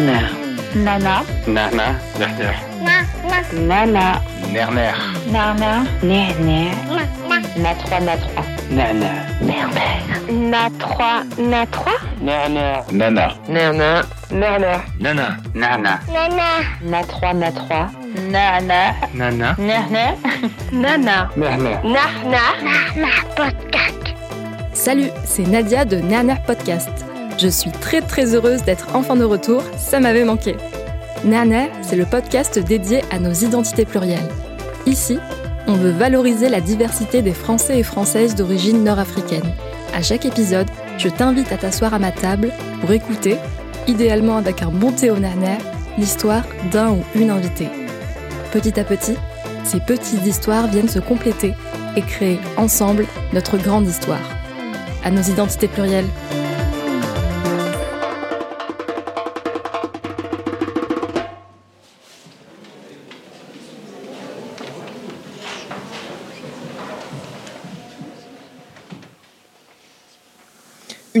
Nana. Nana. Nana. Nerner. Nana. Nerner. Nana. Nerner. Na 3, na 3. Nana. Na 3, na 3. Nerner. Nana. Nana. Nana. Nana. Nana. Na 3, na 3. Nana. Nana. Nerner. Nana. Nerner. Nana. Salut, c'est Nadia de Nerner Podcast. Je suis très très heureuse d'être enfin de retour, ça m'avait manqué. Nerner, c'est le podcast dédié à nos identités plurielles. Ici, on veut valoriser la diversité des Français et Françaises d'origine nord-africaine. À chaque épisode, je t'invite à t'asseoir à ma table pour écouter, idéalement avec un bon thé au Nerner, l'histoire d'un ou une invitée. Petit à petit, ces petites histoires viennent se compléter et créer ensemble notre grande histoire. À nos identités plurielles.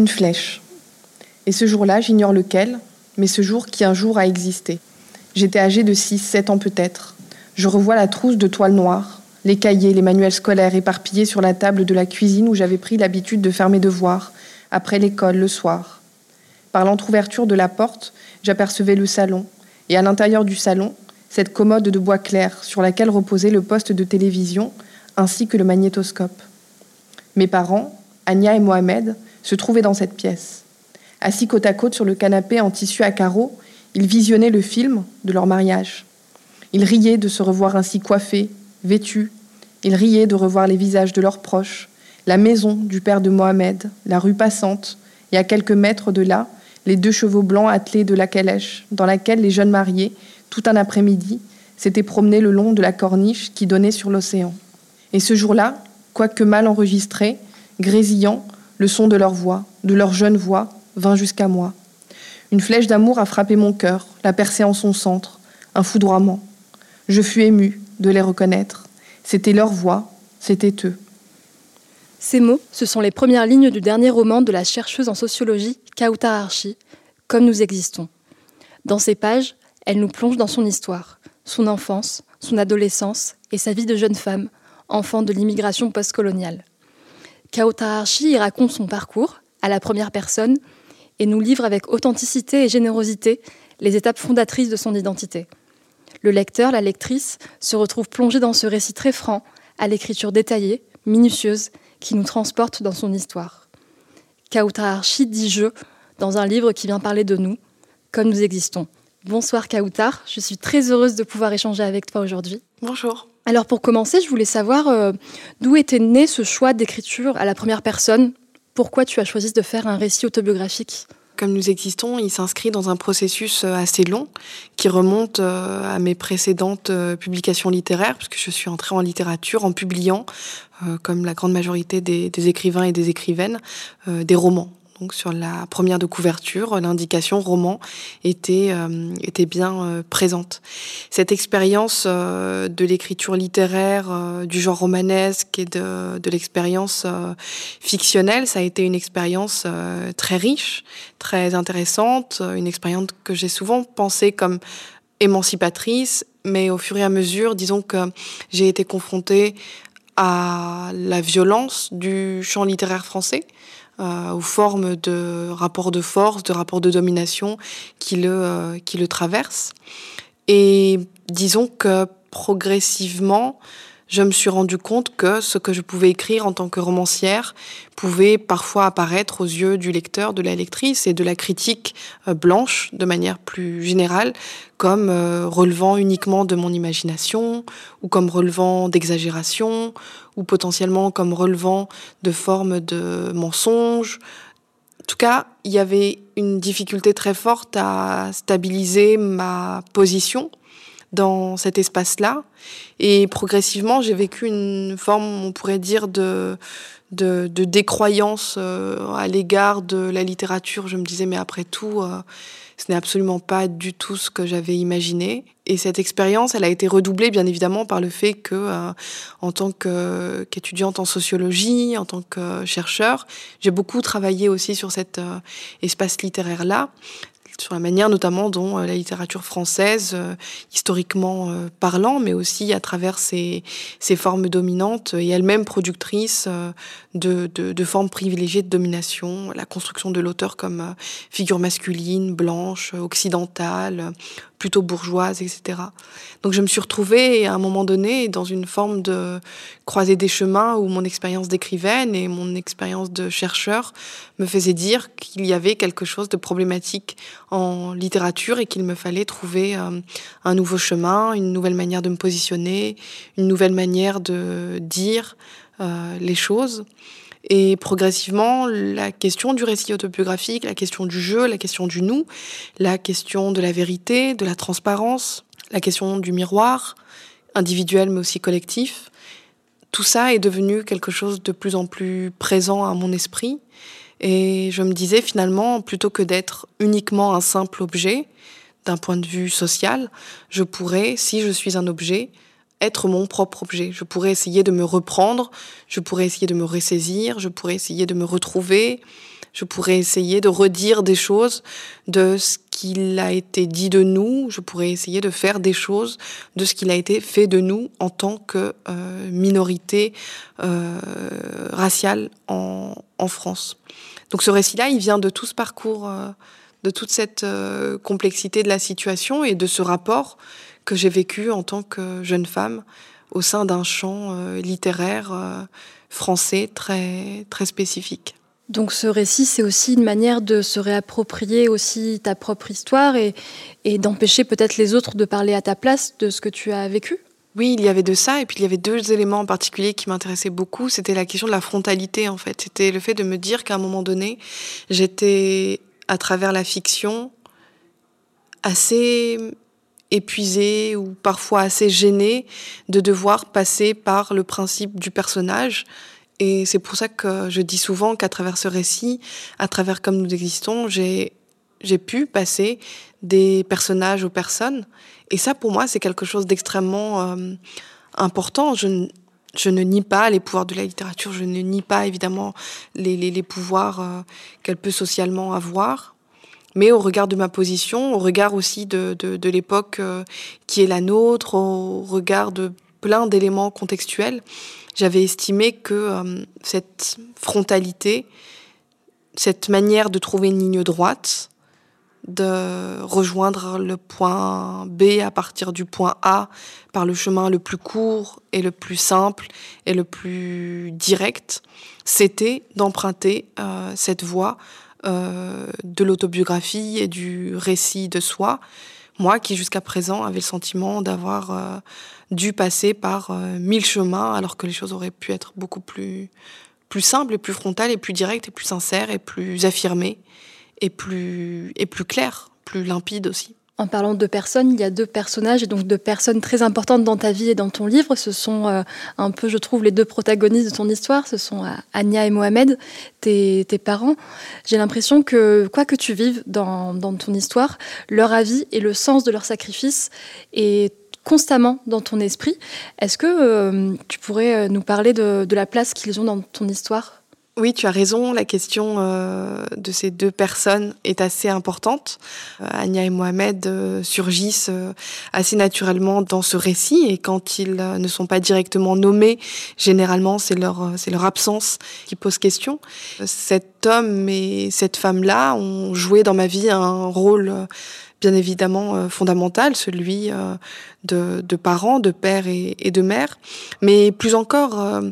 Une flèche. Et ce jour-là, j'ignore lequel, mais ce jour qui un jour a existé. J'étais âgée de 6, 7 ans peut-être. Je revois la trousse de toile noire, les cahiers, les manuels scolaires éparpillés sur la table de la cuisine où j'avais pris l'habitude de faire mes devoirs, après l'école, le soir. Par l'entr'ouverture de la porte, j'apercevais le salon, et à l'intérieur du salon, cette commode de bois clair sur laquelle reposait le poste de télévision ainsi que le magnétoscope. Mes parents, Anya et Mohamed, se trouvaient dans cette pièce. Assis côte à côte sur le canapé en tissu à carreaux, ils visionnaient le film de leur mariage. Ils riaient de se revoir ainsi coiffés, vêtus. Ils riaient de revoir les visages de leurs proches, la maison du père de Mohamed, la rue passante, et à quelques mètres de là, les deux chevaux blancs attelés de la calèche, dans laquelle les jeunes mariés, tout un après-midi, s'étaient promenés le long de la corniche qui donnait sur l'océan. Et ce jour-là, quoique mal enregistré, grésillant, le son de leur voix, de leur jeune voix, vint jusqu'à moi. Une flèche d'amour a frappé mon cœur, l'a percé en son centre, un foudroiement. Je fus ému de les reconnaître. C'était leur voix, c'était eux. Ces mots, ce sont les premières lignes du dernier roman de la chercheuse en sociologie Kautar Archi, Comme nous existons. Dans ces pages, elle nous plonge dans son histoire, son enfance, son adolescence et sa vie de jeune femme, enfant de l'immigration postcoloniale. Kautar Archi y raconte son parcours, à la première personne, et nous livre avec authenticité et générosité les étapes fondatrices de son identité. Le lecteur, la lectrice, se retrouve plongé dans ce récit très franc, à l'écriture détaillée, minutieuse, qui nous transporte dans son histoire. Kautar Archi dit je dans un livre qui vient parler de nous, comme nous existons. Bonsoir Kautar, je suis très heureuse de pouvoir échanger avec toi aujourd'hui. Bonjour. Alors pour commencer, je voulais savoir euh, d'où était né ce choix d'écriture à la première personne? Pourquoi tu as choisi de faire un récit autobiographique? Comme nous existons, il s'inscrit dans un processus euh, assez long qui remonte euh, à mes précédentes publications littéraires, puisque je suis entrée en littérature en publiant, comme la grande majorité des, écrivains et des écrivaines, des romans. Donc sur la première de couverture, l'indication roman était, euh, était bien euh, présente. Cette expérience euh, de l'écriture littéraire, du genre romanesque et de, de l'expérience fictionnelle, ça a été une expérience très riche, très intéressante, une expérience que j'ai souvent pensée comme émancipatrice, mais au fur et à mesure, disons que j'ai été confrontée à la violence du champ littéraire français, euh, aux formes de rapports de force, de rapports de domination qui le, euh, qui le traversent. Et disons que progressivement, je me suis rendu compte que ce que je pouvais écrire en tant que romancière pouvait parfois apparaître aux yeux du lecteur, de la lectrice et de la critique euh, blanche de manière plus générale comme euh, relevant uniquement de mon imagination ou comme relevant d'exagération ou potentiellement comme relevant de formes de mensonges. En tout cas, il y avait une difficulté très forte à stabiliser ma position dans cet espace-là. Et progressivement, j'ai vécu une forme, on pourrait dire, de, de, décroyance euh, à l'égard de la littérature. Je me disais, mais après tout, euh, ce n'est absolument pas du tout ce que j'avais imaginé. Et cette expérience, elle a été redoublée, bien évidemment, par le fait que, euh, en tant qu'étudiante en sociologie, en tant que chercheur, j'ai beaucoup travaillé aussi sur cet espace littéraire-là sur la manière notamment dont euh, la littérature française, euh, historiquement euh, parlant, mais aussi à travers ses, formes dominantes et elle-même productrice de, formes privilégiées de domination, la construction de l'auteur comme figure masculine, blanche, occidentale, plutôt bourgeoise, etc. Donc je me suis retrouvée à un moment donné dans une forme de croisée des chemins où mon expérience d'écrivaine et mon expérience de chercheur me faisaient dire qu'il y avait quelque chose de problématique en littérature et qu'il me fallait trouver euh, un nouveau chemin, une nouvelle manière de me positionner, une nouvelle manière de dire euh, les choses. Et progressivement, la question du récit autobiographique, la question du jeu, la question du nous, la question de la vérité, de la transparence, la question du miroir, individuel mais aussi collectif, tout ça est devenu quelque chose de plus en plus présent à mon esprit. Et je me disais finalement, plutôt que d'être uniquement un simple objet, d'un point de vue social, je pourrais, si je suis un objet, être mon propre objet. Je pourrais essayer de me reprendre, je pourrais essayer de me ressaisir, je pourrais essayer de me retrouver, je pourrais essayer de redire des choses de ce qu'il a été dit de nous, je pourrais essayer de faire des choses de ce qu'il a été fait de nous en tant que euh, minorité euh, raciale en, France. Donc ce récit-là, il vient de tout ce parcours, euh, de toute cette complexité de la situation et de ce rapport que j'ai vécu en tant que jeune femme au sein d'un champ euh, littéraire euh, français très, très spécifique. Donc ce récit, c'est aussi une manière de se réapproprier aussi ta propre histoire et, et d'empêcher peut-être les autres de parler à ta place de ce que tu as vécu? Oui, il y avait de ça, et puis il y avait deux éléments en particulier qui m'intéressaient beaucoup. C'était la question de la frontalité, en fait. C'était le fait de me dire qu'à un moment donné, j'étais, à travers la fiction, assez épuisée ou parfois assez gênée de devoir passer par le principe du personnage. Et c'est pour ça que je dis souvent qu'à travers ce récit, à travers comme nous existons, j'ai j'ai pu passer des personnages aux personnes. Et ça, pour moi, c'est quelque chose d'extrêmement euh, important. Je, je ne nie pas les pouvoirs de la littérature, je ne nie pas évidemment les, les, les pouvoirs euh, qu'elle peut socialement avoir mais au regard de ma position, au regard aussi de, de, l'époque euh, qui est la nôtre, au regard de plein d'éléments contextuels, j'avais estimé que euh, cette frontalité, cette manière de trouver une ligne droite, de rejoindre le point B à partir du point A par le chemin le plus court et le plus simple et le plus direct, c'était d'emprunter euh, cette voie euh, de l'autobiographie et du récit de soi. Moi qui jusqu'à présent avait le sentiment d'avoir euh, dû passer par euh, mille chemins alors que les choses auraient pu être beaucoup plus, plus simples et plus frontales et plus directes et plus sincères et plus affirmées et plus, et plus claires, plus limpides aussi. En parlant de personnes, il y a deux personnages et donc deux personnes très importantes dans ta vie et dans ton livre. Ce sont euh, un peu, je trouve, les deux protagonistes de ton histoire. Ce sont euh, Anya et Mohamed, tes, parents. J'ai l'impression que, quoi que tu vives dans, dans, ton histoire, leur avis et le sens de leur sacrifice est constamment dans ton esprit. Est-ce que euh, tu pourrais nous parler de, de la place qu'ils ont dans ton histoire? Oui, tu as raison. La question euh, de ces deux personnes est assez importante. Euh, Anya et Mohamed euh, surgissent euh, assez naturellement dans ce récit et quand ils euh, ne sont pas directement nommés, généralement c'est leur euh, leur absence qui pose question. Cet homme et cette femme-là ont joué dans ma vie un rôle bien évidemment fondamental, celui de, parents, de pères et, et, de mères, mais plus encore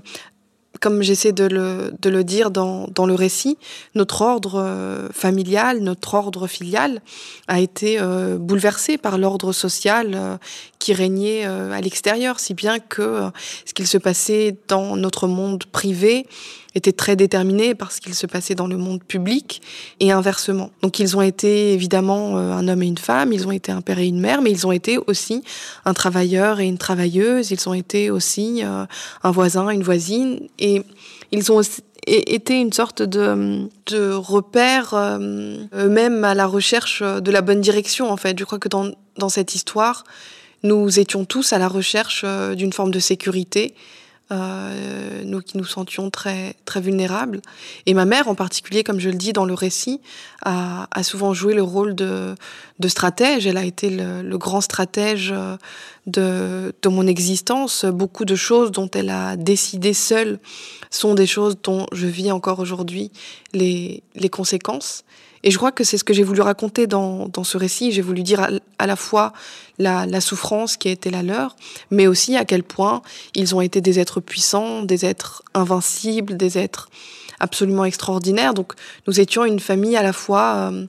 comme j'essaie de le, de le dire dans, dans, le récit, notre ordre euh, familial, notre ordre filial a été euh, bouleversé par l'ordre social euh, qui régnait à l'extérieur, si bien que ce qu'il se passait dans notre monde privé était très déterminé par ce qu'il se passait dans le monde public et inversement. Donc ils ont été évidemment un homme et une femme, ils ont été un père et une mère, mais ils ont été aussi un travailleur et une travailleuse, ils ont été aussi un voisin, une voisine et ils ont été une sorte de, repère, euh, eux-mêmes à la recherche de la bonne direction, en fait. Je crois que dans, cette histoire, nous étions tous à la recherche euh, d'une forme de sécurité, euh, nous qui nous sentions très, très vulnérables. Et ma mère, en particulier, comme je le dis dans le récit, a, a souvent joué le rôle de, de stratège. Elle a été le, le grand stratège de, de, mon existence. Beaucoup de choses dont elle a décidé seule sont des choses dont je vis encore aujourd'hui les, les conséquences. Et je crois que c'est ce que j'ai voulu raconter dans, dans ce récit. J'ai voulu dire à, la fois la, la, souffrance qui a été la leur, mais aussi à quel point ils ont été des êtres puissants, des êtres invincibles, des êtres absolument extraordinaires. Donc nous étions une famille à la fois euh,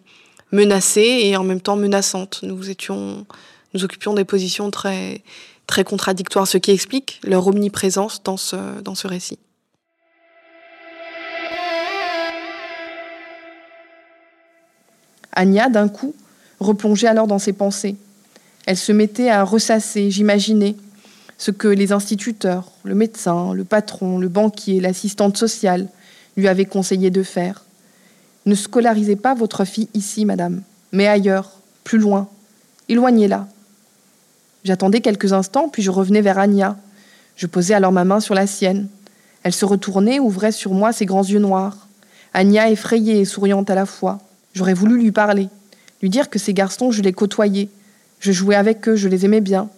menacée et en même temps menaçante. Nous étions, nous occupions des positions très, très contradictoires, ce qui explique leur omniprésence dans ce, dans ce récit. Anya, d'un coup, replongeait alors dans ses pensées. Elle se mettait à ressasser, j'imaginais, ce que les instituteurs, le médecin, le patron, le banquier, l'assistante sociale lui avaient conseillé de faire. Ne scolarisez pas votre fille ici, madame, mais ailleurs, plus loin. Éloignez-la. J'attendais quelques instants, puis je revenais vers Anya. Je posais alors ma main sur la sienne. Elle se retournait, ouvrait sur moi ses grands yeux noirs. Anya effrayée et souriante à la fois. J'aurais voulu lui parler, lui dire que ces garçons, je les côtoyais, je jouais avec eux, je les aimais bien.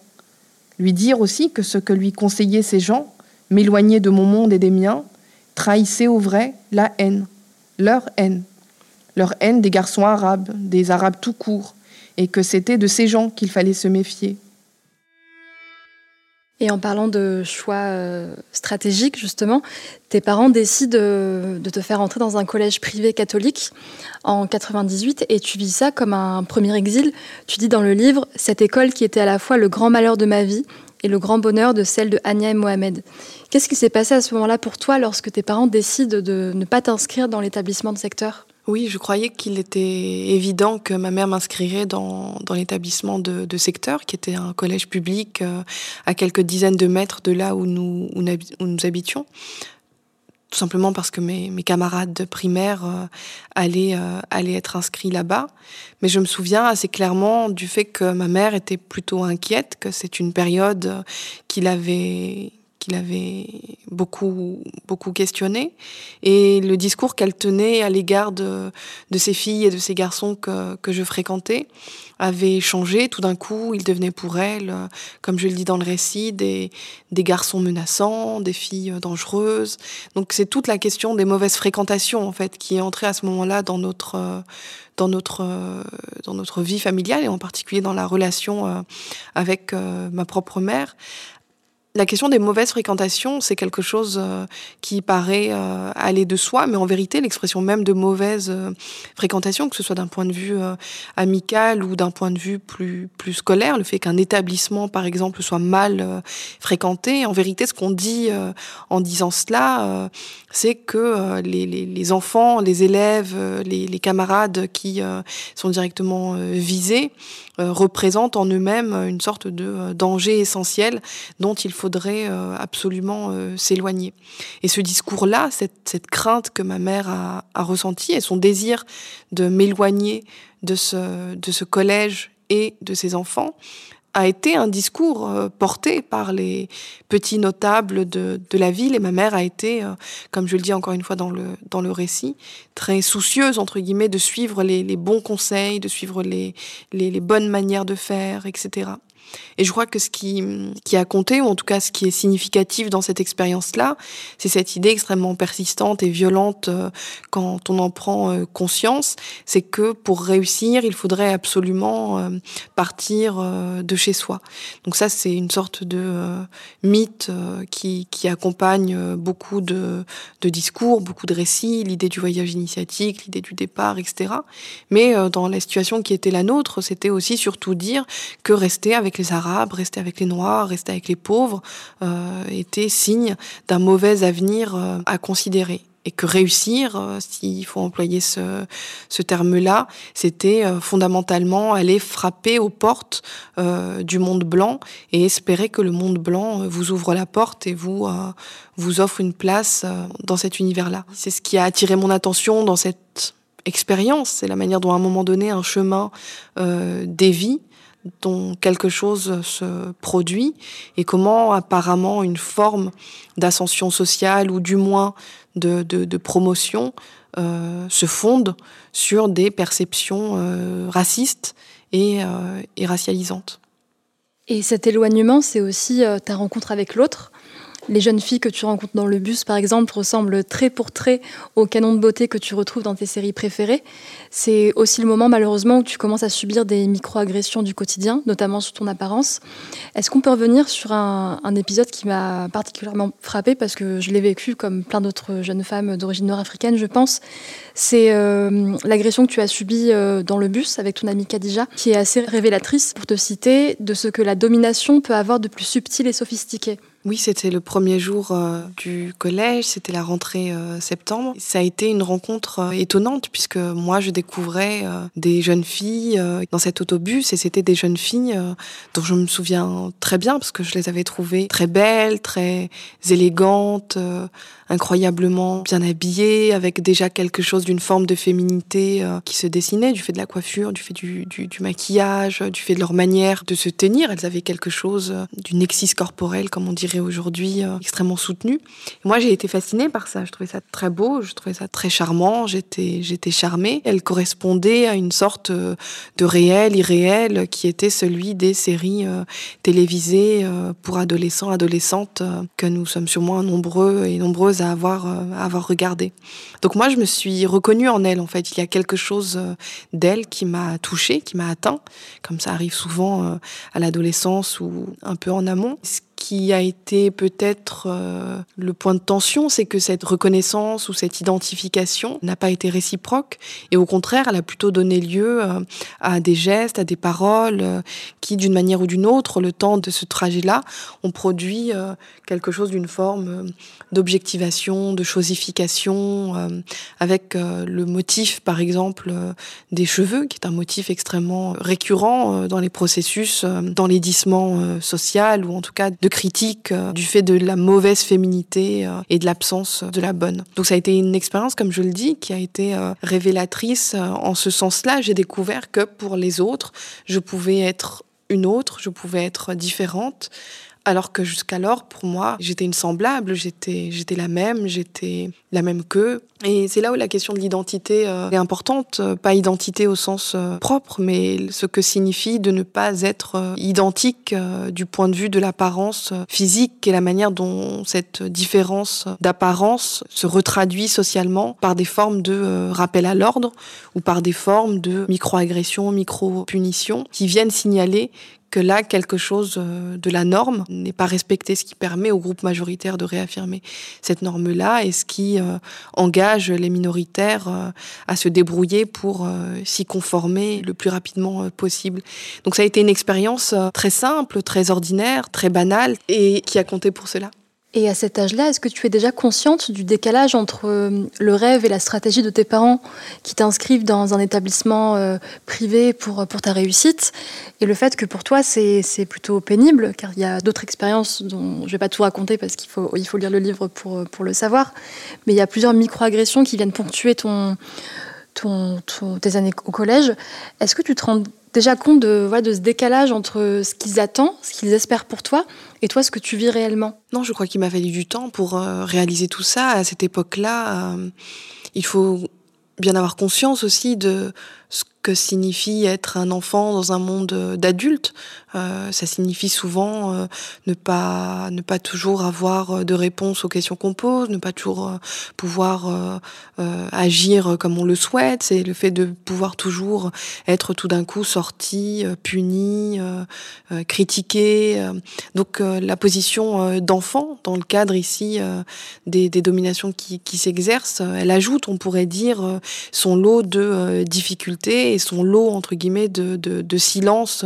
Lui dire aussi que ce que lui conseillaient ces gens, m'éloigner de mon monde et des miens, trahissait au vrai la haine, leur haine, leur haine des garçons arabes, des arabes tout court, et que c'était de ces gens qu'il fallait se méfier. Et en parlant de choix euh, stratégiques, justement, tes parents décident de, te faire entrer dans un collège privé catholique en 98 et tu vis ça comme un premier exil. Tu dis dans le livre, cette école qui était à la fois le grand malheur de ma vie et le grand bonheur de celle de Anya et Mohamed. Qu'est-ce qui s'est passé à ce moment-là pour toi lorsque tes parents décident de ne pas t'inscrire dans l'établissement de secteur? Oui, je croyais qu'il était évident que ma mère m'inscrirait dans, dans l'établissement de, secteur, qui était un collège public euh, à quelques dizaines de mètres de là où nous, où nous habitions. Tout simplement parce que mes, mes camarades de primaire euh, allaient, euh, allaient être inscrits là-bas. Mais je me souviens assez clairement du fait que ma mère était plutôt inquiète, que c'est une période qu'il avait qu'il avait beaucoup, beaucoup questionné. Et le discours qu'elle tenait à l'égard de, de ces filles et de ces garçons que, que je fréquentais avait changé. Tout d'un coup, il devenait pour elle, comme je le dis dans le récit, des, des garçons menaçants, des filles dangereuses. Donc c'est toute la question des mauvaises fréquentations, en fait, qui est entrée à ce moment-là dans notre, dans notre, dans notre vie familiale et en particulier dans la relation euh, avec euh, ma propre mère, la question des mauvaises fréquentations, c'est quelque chose euh, qui paraît euh, aller de soi, mais en vérité, l'expression même de mauvaise euh, fréquentation, que ce soit d'un point de vue amical ou d'un point de vue plus, plus scolaire, le fait qu'un établissement, par exemple, soit mal fréquenté, en vérité, ce qu'on dit en disant cela, c'est que les, enfants, les élèves, les, les camarades qui sont directement visés représentent en eux-mêmes une sorte de danger essentiel dont il faut faudrait euh, absolument euh, s'éloigner. Et ce discours-là, cette, cette, crainte que ma mère a, ressentie et son désir de m'éloigner de ce, de ce collège et de ses enfants, a été un discours euh, porté par les petits notables de, de, la ville et ma mère a été, comme je le dis encore une fois dans le, dans le récit, très soucieuse, entre guillemets, de suivre les, bons conseils, de suivre les, les bonnes manières de faire, etc. Et je crois que ce qui, a compté, ou en tout cas ce qui est significatif dans cette expérience-là, c'est cette idée extrêmement persistante et violente euh, quand on en prend euh, conscience, c'est que pour réussir, il faudrait absolument euh, partir de chez soi. Donc ça, c'est une sorte de mythe qui, qui accompagne beaucoup de, de discours, beaucoup de récits, l'idée du voyage initiatique, l'idée du départ, etc. Mais dans la situation qui était la nôtre, c'était aussi surtout dire que rester avec les Arabes, rester avec les Noirs, rester avec les pauvres, euh, était signe d'un mauvais avenir euh, à considérer. Et que réussir, euh, s'il faut employer ce, terme-là, c'était euh, fondamentalement aller frapper aux portes du monde blanc et espérer que le monde blanc vous ouvre la porte et vous vous offre une place dans cet univers-là. C'est ce qui a attiré mon attention dans cette expérience, c'est la manière dont à un moment donné un chemin euh, dévie dont quelque chose se produit et comment apparemment une forme d'ascension sociale ou du moins de, de, promotion euh, se fonde sur des perceptions euh, racistes et, euh, et, racialisantes. Et cet éloignement, c'est aussi ta rencontre avec l'autre, les jeunes filles que tu rencontres dans le bus, par exemple, ressemblent trait pour trait au canon de beauté que tu retrouves dans tes séries préférées. C'est aussi le moment, malheureusement, où tu commences à subir des micro-agressions du quotidien, notamment sur ton apparence. Est-ce qu'on peut revenir sur un, épisode qui m'a particulièrement frappée parce que je l'ai vécu comme plein d'autres jeunes femmes d'origine nord-africaine, je pense? C'est euh, l'agression que tu as subie euh, dans le bus avec ton amie Khadija, qui est assez révélatrice, pour te citer, de ce que la domination peut avoir de plus subtil et sophistiqué. Oui, c'était le premier jour euh, du collège, c'était la rentrée euh, septembre. Ça a été une rencontre euh, étonnante puisque moi je découvrais des jeunes filles dans cet autobus et c'était des jeunes filles dont je me souviens très bien parce que je les avais trouvées très belles, très élégantes, incroyablement bien habillées, avec déjà quelque chose d'une forme de féminité qui se dessinait du fait de la coiffure, du fait du, du, du, maquillage, du fait de leur manière de se tenir. Elles avaient quelque chose d'une exis corporelle, comme on dirait aujourd'hui, euh, extrêmement soutenue. Moi, j'ai été fascinée par ça. Je trouvais ça très beau, je trouvais ça très charmant. J'étais, j'étais charmée. Elle correspondait à une sorte euh, de réel, irréel, qui était celui des séries euh, télévisées pour adolescents, adolescentes, que nous sommes sûrement nombreux et nombreuses à avoir, à avoir regardé. Donc moi, je me suis reconnue en elle. En fait, il y a quelque chose d'elle qui m'a touchée, qui m'a atteint, comme ça arrive souvent à l'adolescence ou un peu en amont qui a été peut-être euh, le point de tension, c'est que cette reconnaissance ou cette identification n'a pas été réciproque et au contraire, elle a plutôt donné lieu euh, à des gestes, à des paroles euh, qui, d'une manière ou d'une autre, le temps de ce trajet-là, ont produit quelque chose d'une forme d'objectivation, de chosification, avec le motif, par exemple, des cheveux, qui est un motif extrêmement récurrent dans les processus d'enlaidissement social ou en tout cas de critique euh, du fait de la mauvaise féminité euh, et de l'absence de la bonne. Donc ça a été une expérience, comme je le dis, qui a été euh, révélatrice en ce sens-là. J'ai découvert que pour les autres, je pouvais être une autre, je pouvais être différente, alors que jusqu'alors, pour moi, j'étais une semblable, j'étais, la même, j'étais la même qu'eux. Et c'est là où la question de l'identité euh, est importante, euh, pas identité au sens euh, propre, mais ce que signifie de ne pas être identique du point de vue de l'apparence physique et la manière dont cette différence d'apparence se retraduit socialement par des formes de rappel à l'ordre ou par des formes de micro-agressions, micro-punitions qui viennent signaler que là, quelque chose euh, de la norme n'est pas respecté, ce qui permet au groupe majoritaire de réaffirmer cette norme-là et ce qui euh, engage les minoritaires euh, à se débrouiller pour s'y conformer le plus rapidement possible. Donc ça a été une expérience très simple, très ordinaire, très banale et qui a compté pour cela. Et à cet âge-là, est-ce que tu es déjà consciente du décalage entre euh, le rêve et la stratégie de tes parents qui t'inscrivent dans un établissement euh, privé pour, pour ta réussite et le fait que pour toi c'est plutôt pénible car il y a d'autres expériences dont je ne vais pas tout raconter parce qu'il faut, il faut lire le livre pour, pour le savoir, mais il y a plusieurs micro-agressions qui viennent ponctuer ton, ton, tes années au collège. Est-ce que tu te rends déjà compte de, de ce décalage entre ce qu'ils attendent, ce qu'ils espèrent pour toi, et toi, ce que tu vis réellement? Non, je crois qu'il m'a fallu du temps pour euh, réaliser tout ça. À cette époque-là, euh, il faut bien avoir conscience aussi de ce que signifie être un enfant dans un monde d'adultes. Euh, ça signifie souvent euh, ne pas ne pas toujours avoir de réponse aux questions qu'on pose, ne pas toujours euh, pouvoir euh, agir comme on le souhaite. C'est le fait de pouvoir toujours être tout d'un coup sorti, puni, critiqué. Donc la position d'enfant dans le cadre ici des, des, dominations qui s'exercent, elle ajoute, on pourrait dire, son lot de difficultés et son lot entre guillemets de, de, silence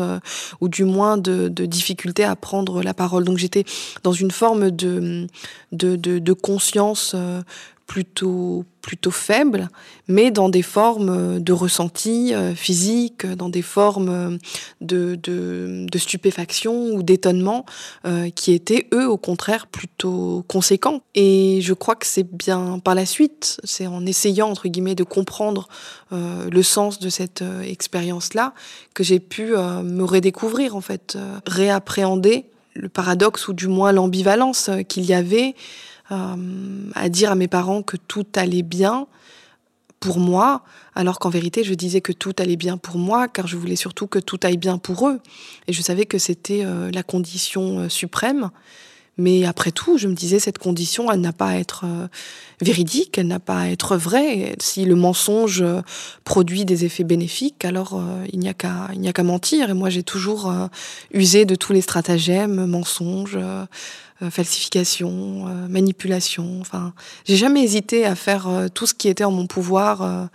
ou du moins de, difficulté à prendre la parole. Donc j'étais dans une forme de, de, de, de conscience euh, plutôt plutôt faible, mais dans des formes de ressenti euh, physique, dans des formes de, de, stupéfaction ou d'étonnement euh, qui étaient, eux, au contraire, plutôt conséquents. Et je crois que c'est bien par la suite, c'est en essayant, entre guillemets, de comprendre euh, le sens de cette euh, expérience-là, que j'ai pu euh, me redécouvrir, en fait, euh, réappréhender le paradoxe ou du moins l'ambivalence qu'il y avait euh, à dire à mes parents que tout allait bien pour moi, alors qu'en vérité, je disais que tout allait bien pour moi, car je voulais surtout que tout aille bien pour eux. Et je savais que c'était euh, la condition euh, suprême. Mais après tout, je me disais, cette condition, elle n'a pas à être euh, véridique, elle n'a pas à être vraie. Si le mensonge euh, produit des effets bénéfiques, alors euh, il n'y a qu'à qu'à mentir. Et moi, j'ai toujours usé de tous les stratagèmes, mensonges, euh, euh, falsification, euh, manipulation. Enfin, j'ai jamais hésité à faire tout ce qui était en mon pouvoir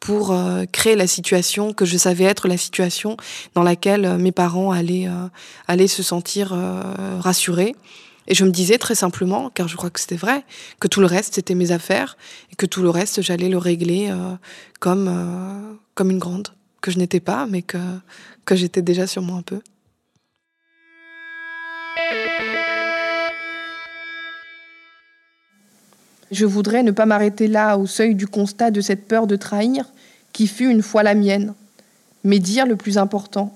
pour créer la situation que je savais être la situation dans laquelle mes parents allaient, allaient se sentir rassurés. Et je me disais très simplement, car je crois que c'était vrai, que tout le reste c'était mes affaires et que tout le reste j'allais le régler euh, comme, euh, comme une grande, que je n'étais pas, mais que, que j'étais déjà sûrement un peu. Je voudrais ne pas m'arrêter là, au seuil du constat de cette peur de trahir, qui fut une fois la mienne, mais dire le plus important,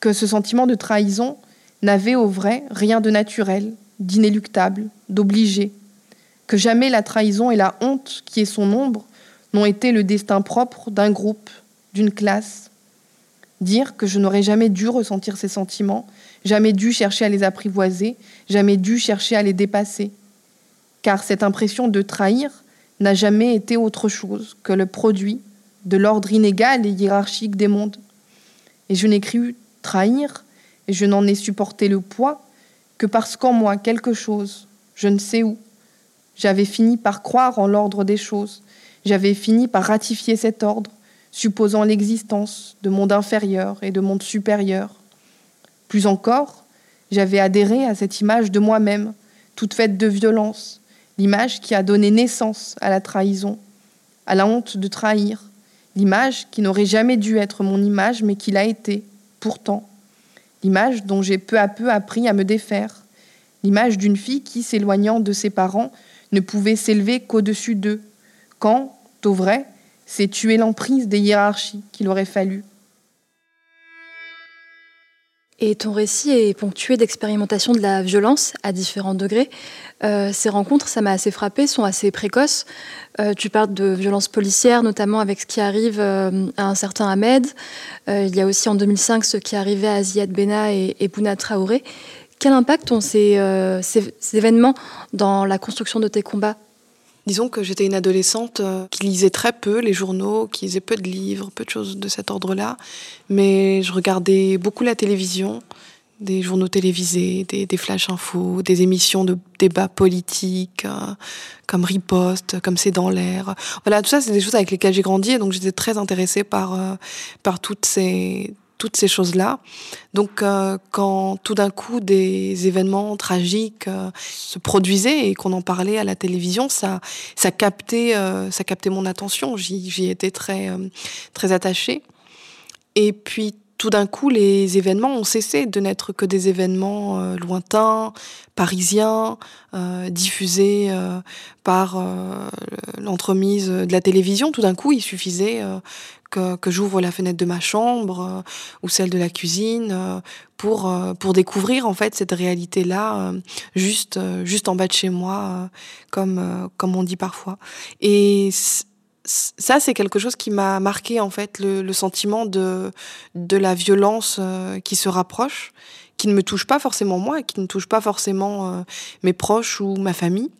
que ce sentiment de trahison n'avait au vrai rien de naturel, d'inéluctable, d'obligé, que jamais la trahison et la honte qui est son ombre n'ont été le destin propre d'un groupe, d'une classe. Dire que je n'aurais jamais dû ressentir ces sentiments, jamais dû chercher à les apprivoiser, jamais dû chercher à les dépasser car cette impression de trahir n'a jamais été autre chose que le produit de l'ordre inégal et hiérarchique des mondes. Et je n'ai cru trahir, et je n'en ai supporté le poids, que parce qu'en moi quelque chose, je ne sais où, j'avais fini par croire en l'ordre des choses, j'avais fini par ratifier cet ordre, supposant l'existence de monde inférieur et de monde supérieur. Plus encore, j'avais adhéré à cette image de moi-même, toute faite de violence, l'image qui a donné naissance à la trahison, à la honte de trahir, l'image qui n'aurait jamais dû être mon image, mais qui l'a été, pourtant, l'image dont j'ai peu à peu appris à me défaire, l'image d'une fille qui, s'éloignant de ses parents, ne pouvait s'élever qu'au-dessus d'eux, quand, au vrai, c'est tuer l'emprise des hiérarchies qu'il aurait fallu. Et ton récit est ponctué d'expérimentation de la violence à différents degrés. Euh, ces rencontres, ça m'a assez frappé, sont assez précoces. Euh, tu parles de violence policière, notamment avec ce qui arrive euh, à un certain Ahmed. Il y a aussi en 2005 ce qui arrivait à Ziad Bena et, et Bouna Traoré. Quel impact ont ces événements dans la construction de tes combats? Disons que j'étais une adolescente euh, qui lisait très peu les journaux, qui lisait peu de livres, peu de choses de cet ordre-là, mais je regardais beaucoup la télévision, des journaux télévisés, des, flash infos, des émissions de débats politiques, euh, comme Riposte, comme C'est dans l'air. Voilà, tout ça, c'est des choses avec lesquelles j'ai grandi, et donc j'étais très intéressée par, euh, par toutes ces toutes ces choses-là. Donc, euh, quand tout d'un coup des événements tragiques euh, se produisaient et qu'on en parlait à la télévision, ça, ça captait, euh, ça captait mon attention. J'y, j'y étais très, très attachée. Et puis, tout d'un coup, les événements ont cessé de n'être que des événements euh, lointains, parisiens, euh, diffusés euh, par l'entremise de la télévision. Tout d'un coup, il suffisait que, que j'ouvre la fenêtre de ma chambre ou celle de la cuisine pour, pour découvrir en fait cette réalité-là juste, juste en bas de chez moi, comme, comme on dit parfois. Et ça, c'est quelque chose qui m'a marqué, en fait, le, sentiment de, la violence euh, qui se rapproche, qui ne me touche pas forcément moi, qui ne touche pas forcément euh, mes proches ou ma famille,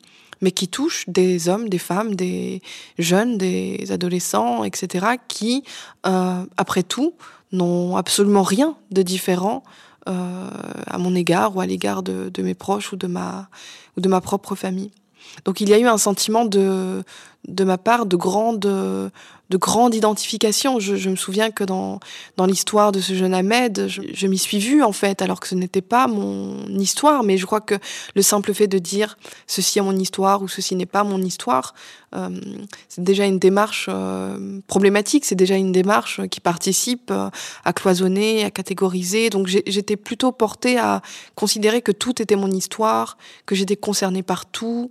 mais qui touche des hommes, des femmes, des jeunes, des adolescents, etc., qui, euh, après tout, n'ont absolument rien de différent à mon égard ou à l'égard de, mes proches ou de ma propre famille. Donc il y a eu un sentiment de, de ma part de grande, de identification. Je, me souviens que dans, l'histoire de ce jeune Ahmed, je, je m'y suis vue en fait, alors que ce n'était pas mon histoire. Mais je crois que le simple fait de dire ceci est mon histoire ou ceci n'est pas mon histoire, euh, c'est déjà une démarche euh, problématique. C'est déjà une démarche qui participe euh, à cloisonner, à catégoriser. Donc j'étais plutôt portée à considérer que tout était mon histoire, que j'étais concernée par tout,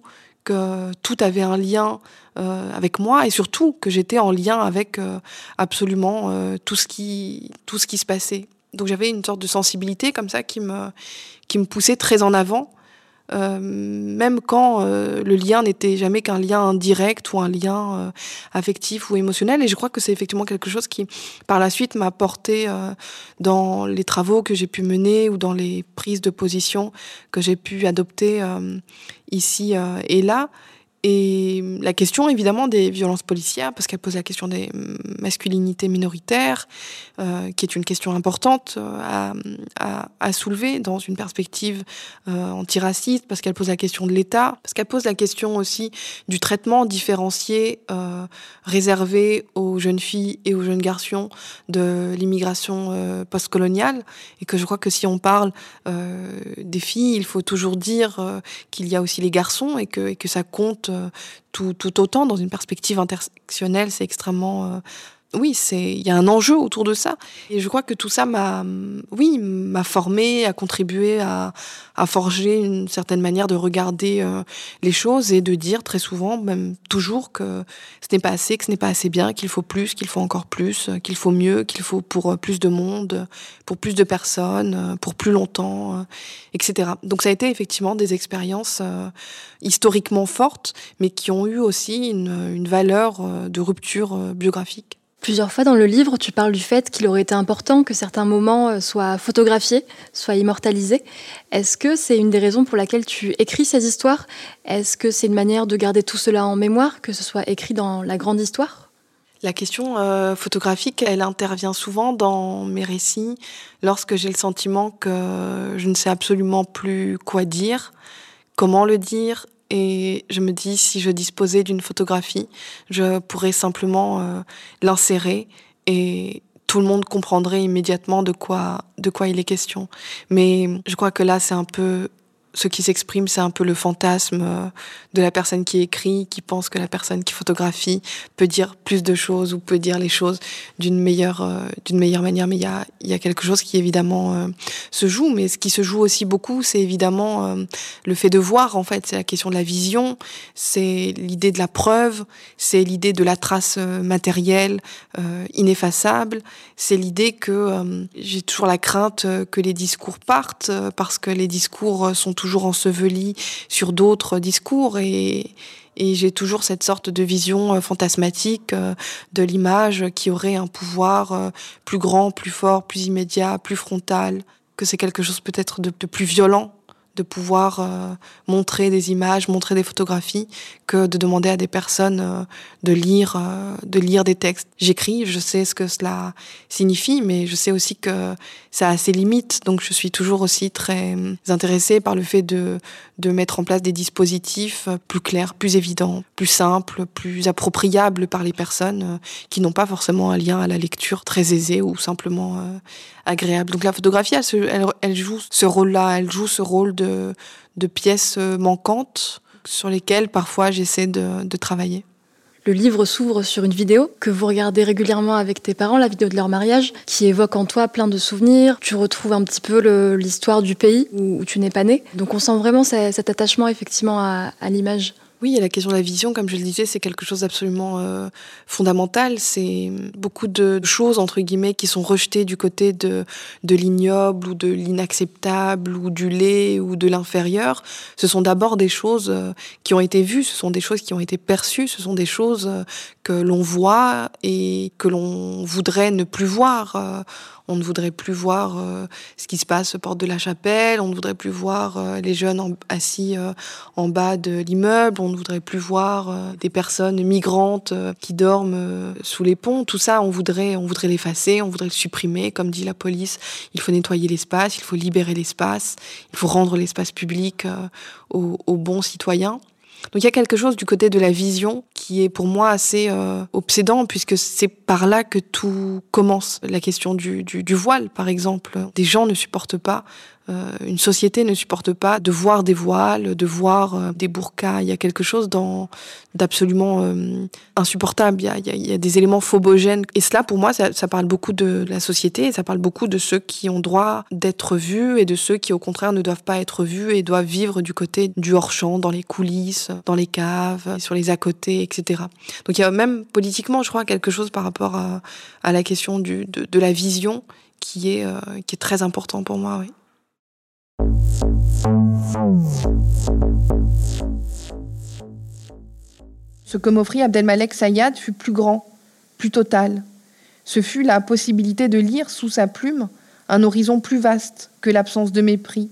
tout avait un lien euh, avec moi et surtout que j'étais en lien avec euh, absolument euh, tout ce qui tout ce qui se passait. Donc j'avais une sorte de sensibilité comme ça qui me qui me poussait très en avant euh, même quand euh, le lien n'était jamais qu'un lien indirect ou un lien euh, affectif ou émotionnel. Et je crois que c'est effectivement quelque chose qui, par la suite, m'a porté euh, dans les travaux que j'ai pu mener ou dans les prises de position que j'ai pu adopter euh, ici et là. Et la question évidemment des violences policières, parce qu'elle pose la question des masculinités minoritaires, euh, qui est une question importante euh, à, soulever dans une perspective euh, antiraciste, parce qu'elle pose la question de l'État, parce qu'elle pose la question aussi du traitement différencié euh, réservé aux jeunes filles et aux jeunes garçons de l'immigration postcoloniale, et que je crois que si on parle des filles, il faut toujours dire qu'il y a aussi les garçons et que ça compte tout, tout, autant dans une perspective intersectionnelle, c'est extrêmement euh, oui, c'est il y a un enjeu autour de ça et je crois que tout ça m'a oui, m'a formé, a contribué à, à forger une certaine manière de regarder euh, les choses et de dire très souvent même toujours que ce n'est pas assez, que ce n'est pas assez bien, qu'il faut plus, qu'il faut encore plus, qu'il faut mieux, qu'il faut pour plus de monde, pour plus de personnes, pour plus longtemps, etc. Donc ça a été effectivement des expériences euh, historiquement fortes mais qui ont eu aussi une, une valeur euh, de rupture euh, biographique. Plusieurs fois dans le livre, tu parles du fait qu'il aurait été important que certains moments soient photographiés, soient immortalisés. Est-ce que c'est une des raisons pour laquelle tu écris ces histoires? Est-ce que c'est une manière de garder tout cela en mémoire, que ce soit écrit dans la grande histoire? La question euh, photographique, elle intervient souvent dans mes récits lorsque j'ai le sentiment que je ne sais absolument plus quoi dire, comment le dire, et je me dis si je disposais d'une photographie, je pourrais simplement euh, l'insérer et tout le monde comprendrait immédiatement de quoi de quoi il est question. Mais je crois que là c'est un peu ce qui s'exprime, c'est un peu le fantasme euh, de la personne qui écrit, qui pense que la personne qui photographie peut dire plus de choses ou peut dire les choses d'une meilleure, euh, meilleure manière. Mais il y a, y a quelque chose qui évidemment euh, se joue. Mais ce qui se joue aussi beaucoup, c'est évidemment le fait de voir. En fait, c'est la question de la vision, c'est l'idée de la preuve, c'est l'idée de la trace matérielle ineffaçable. C'est l'idée que j'ai toujours la crainte que les discours partent parce que les discours sont toujours enseveli sur d'autres discours et, j'ai toujours cette sorte de vision euh, fantasmatique euh, de l'image qui aurait un pouvoir euh, plus grand, plus fort, plus immédiat, plus frontal, que c'est quelque chose peut-être de plus violent de pouvoir euh, montrer des images, montrer des photographies, que de demander à des personnes euh, de lire, euh, de lire des textes. J'écris, je sais ce que cela signifie, mais je sais aussi que ça a ses limites, donc je suis toujours aussi très intéressée par le fait de, de mettre en place des dispositifs plus clairs, plus évidents, plus simples, plus appropriables par les personnes qui n'ont pas forcément un lien à la lecture très aisé ou simplement agréable. Donc la photographie, elle, joue ce rôle-là, elle joue ce rôle de, de pièces manquantes sur lesquelles parfois j'essaie de, de travailler. Le livre s'ouvre sur une vidéo que vous regardez régulièrement avec tes parents, la vidéo de leur mariage, qui évoque en toi plein de souvenirs. Tu retrouves un petit peu l'histoire du pays où, tu n'es pas né. Donc on sent vraiment cet attachement effectivement à l'image. Oui, la question de la vision, comme je le disais, c'est quelque chose d'absolument euh, fondamental. C'est beaucoup de choses, entre guillemets, qui sont rejetées du côté de, de l'ignoble ou de l'inacceptable ou du laid ou de l'inférieur. Ce sont d'abord des choses euh, qui ont été vues, ce sont des choses qui ont été perçues, ce sont des choses euh, que l'on voit et que l'on voudrait ne plus voir. Euh, on ne voudrait plus voir euh, ce qui se passe aux portes de la chapelle, on ne voudrait plus voir euh, les jeunes assis en bas de l'immeuble, on ne voudrait plus voir des personnes migrantes qui dorment sous les ponts. Tout ça, on voudrait, on voudrait l'effacer, on voudrait le supprimer. Comme dit la police, il faut nettoyer l'espace, il faut libérer l'espace, il faut rendre l'espace public aux bons citoyens. Donc il y a quelque chose du côté de la vision qui est pour moi assez euh, obsédant puisque c'est par là que tout commence. La question du, du, du voile, par exemple. Des gens ne supportent pas une société ne supporte pas de voir des voiles, de voir euh, des burkas. Il y a quelque chose d'absolument euh, insupportable. Il y, a, des éléments phobogènes. Et cela, pour moi, ça, parle beaucoup de la société et ça parle beaucoup de ceux qui ont droit d'être vus et de ceux qui, au contraire, ne doivent pas être vus et doivent vivre du côté du hors-champ, dans les coulisses, dans les caves, sur les à-côté, etc. Donc il y a même politiquement, je crois, quelque chose par rapport à, la question de, de, la vision qui est, qui est très important pour moi. Oui. Ce que m'offrit Abdelmalek Sayad fut plus grand, plus total. Ce fut la possibilité de lire sous sa plume un horizon plus vaste que l'absence de mépris,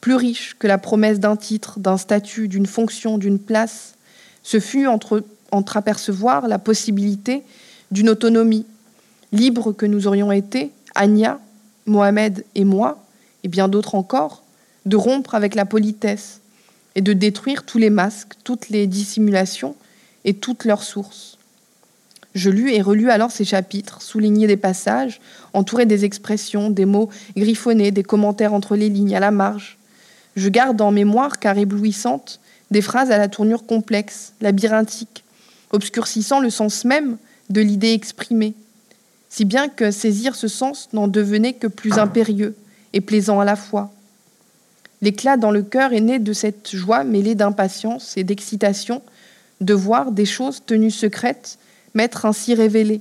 plus riche que la promesse d'un titre, d'un statut, d'une fonction, d'une place. Ce fut entre, entreapercevoir la possibilité d'une autonomie, libre que nous aurions été, Anya, Mohamed et moi, et bien d'autres encore, de rompre avec la politesse et de détruire tous les masques, toutes les dissimulations et toutes leurs sources. Je lus et relus alors ces chapitres, soulignés des passages, entourés des expressions, des mots griffonnés, des commentaires entre les lignes, à la marge. Je garde en mémoire, car éblouissante, des phrases à la tournure complexe, labyrinthique, obscurcissant le sens même de l'idée exprimée, si bien que saisir ce sens n'en devenait que plus impérieux et plaisant à la fois. L'éclat dans le cœur est né de cette joie mêlée d'impatience et d'excitation de voir des choses tenues secrètes m'être ainsi révélées.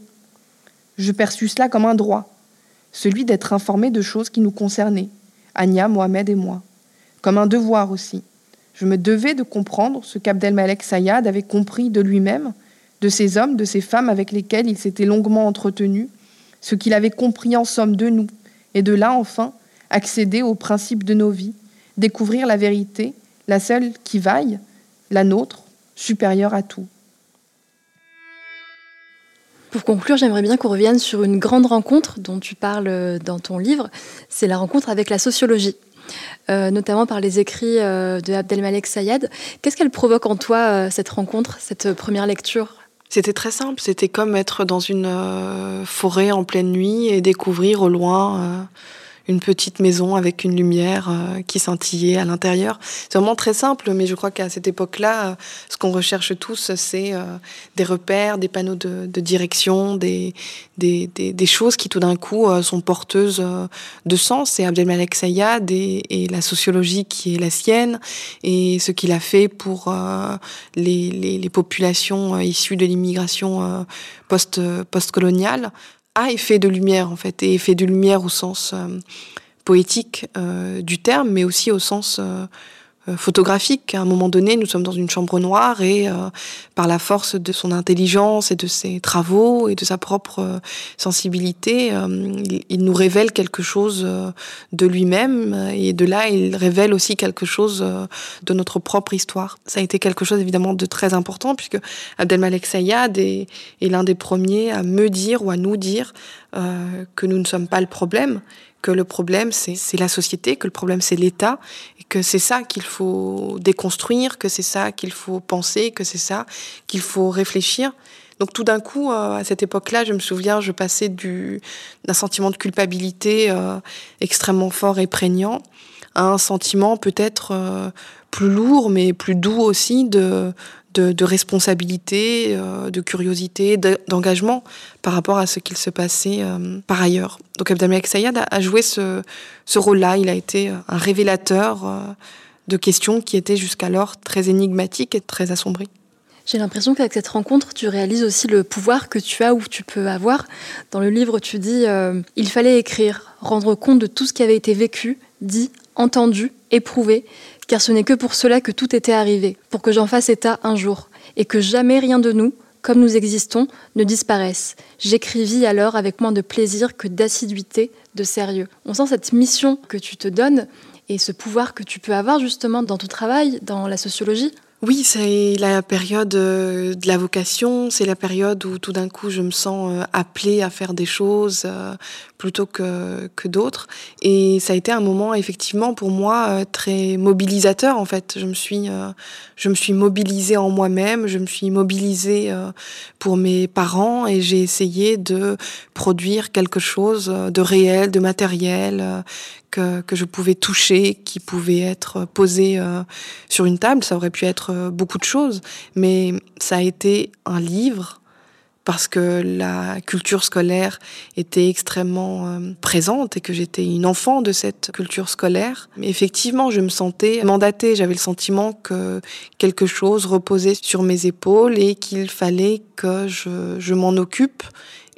Je perçus cela comme un droit, celui d'être informé de choses qui nous concernaient, Anya, Mohamed et moi, comme un devoir aussi. Je me devais de comprendre ce qu'Abdelmalek Sayad avait compris de lui-même, de ces hommes, de ces femmes avec lesquels il s'était longuement entretenu, ce qu'il avait compris en somme de nous, et de là enfin accéder aux principes de nos vies, découvrir la vérité, la seule qui vaille, la nôtre, supérieure à tout. Pour conclure, j'aimerais bien qu'on revienne sur une grande rencontre dont tu parles euh, dans ton livre, c'est la rencontre avec la sociologie. Euh, notamment par les écrits euh, de Abdelmalek Sayad. Qu'est-ce qu'elle provoque en toi, cette rencontre, cette première lecture? C'était très simple, c'était comme être dans une forêt en pleine nuit et découvrir au loin une petite maison avec une lumière euh, qui scintillait à l'intérieur. C'est vraiment très simple, mais je crois qu'à cette époque-là, euh, ce qu'on recherche tous, c'est euh, des repères, des panneaux de, direction, des, des, des, choses qui tout d'un coup sont porteuses de sens. C'est Abdelmalek Sayad et, et, la sociologie qui est la sienne et ce qu'il a fait pour les, les, populations issues de l'immigration post, post-coloniale a effet de lumière en fait, et effet de lumière au sens euh, poétique euh, du terme, mais aussi au sens euh, photographique. À un moment donné, nous sommes dans une chambre noire et euh, par la force de son intelligence et de ses travaux et de sa propre euh, sensibilité, il, nous révèle quelque chose de lui-même et de là, il révèle aussi quelque chose de notre propre histoire. Ça a été quelque chose évidemment de très important puisque Abdelmalek Sayad est, est l'un des premiers à me dire ou à nous dire que nous ne sommes pas le problème, que le problème c'est la société, que le problème c'est l'État, et que c'est ça qu'il faut déconstruire, que c'est ça qu'il faut penser, que c'est ça qu'il faut réfléchir. Donc tout d'un coup, euh, à cette époque-là, je me souviens, je passais d'un sentiment de culpabilité euh, extrêmement fort et prégnant à un sentiment peut-être euh, plus lourd, mais plus doux aussi de, de, responsabilité, euh, de curiosité, d'engagement par rapport à ce qu'il se passait euh, par ailleurs. Donc Abdelmalek Sayad a, joué ce, ce rôle-là. Il a été un révélateur euh, de questions qui étaient jusqu'alors très énigmatiques et très assombries. J'ai l'impression qu'avec cette rencontre, tu réalises aussi le pouvoir que tu as ou tu peux avoir. Dans le livre, tu dis il fallait écrire, rendre compte de tout ce qui avait été vécu, dit, entendu, éprouvé, car ce n'est que pour cela que tout était arrivé, pour que j'en fasse état un jour, et que jamais rien de nous, comme nous existons, ne disparaissent. J'écrivis alors avec moins de plaisir que d'assiduité, de sérieux. On sent cette mission que tu te donnes et ce pouvoir que tu peux avoir justement dans ton travail, dans la sociologie. Oui, c'est la période euh, de la vocation, c'est la période où tout d'un coup je me sens euh, appelée à faire des choses euh, plutôt que, que d'autres. Et ça a été un moment effectivement pour moi très mobilisateur en fait. Je me suis, je me suis mobilisée en moi-même, je me suis mobilisée pour mes parents et j'ai essayé de produire quelque chose de réel, de matériel, que, je pouvais toucher, qui pouvait être posé euh, sur une table. Ça aurait pu être euh, beaucoup de choses, mais ça a été un livre parce que la culture scolaire était extrêmement euh, présente et que j'étais une enfant de cette culture scolaire. Mais effectivement, je me sentais mandatée. J'avais le sentiment que quelque chose reposait sur mes épaules et qu'il fallait que je m'en occupe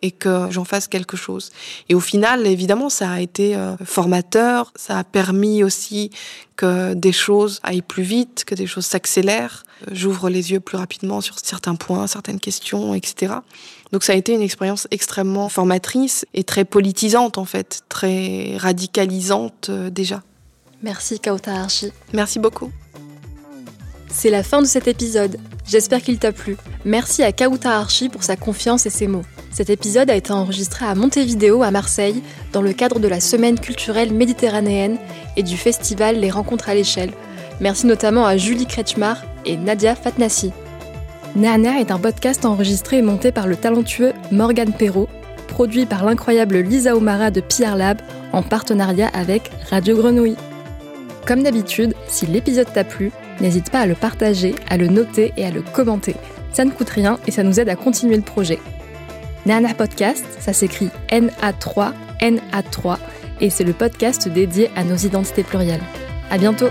et que j'en fasse quelque chose. Et au final, évidemment, ça a été euh, formateur, ça a permis aussi que des choses aillent plus vite, que des choses s'accélèrent. J'ouvre les yeux plus rapidement sur certains points, certaines questions, etc. Donc ça a été une expérience extrêmement formatrice et très politisante en fait, très radicalisante euh, déjà. Merci Kauta Archi. Merci beaucoup. C'est la fin de cet épisode. J'espère qu'il t'a plu. Merci à Kauta Archi pour sa confiance et ses mots. Cet épisode a été enregistré à Montevideo, à Marseille, dans le cadre de la Semaine culturelle méditerranéenne et du festival Les Rencontres à l'échelle. Merci notamment à Julie Kretschmar et Nadia Fatnassi. Nana est un podcast enregistré et monté par le talentueux Morgan Perrault, produit par l'incroyable Lisa Omara de Pierre Lab en partenariat avec Radio Grenouille. Comme d'habitude, si l'épisode t'a plu, n'hésite pas à le partager, à le noter et à le commenter. Ça ne coûte rien et ça nous aide à continuer le projet. Nana Podcast, ça s'écrit NA3, NA3, et c'est le podcast dédié à nos identités plurielles. À bientôt!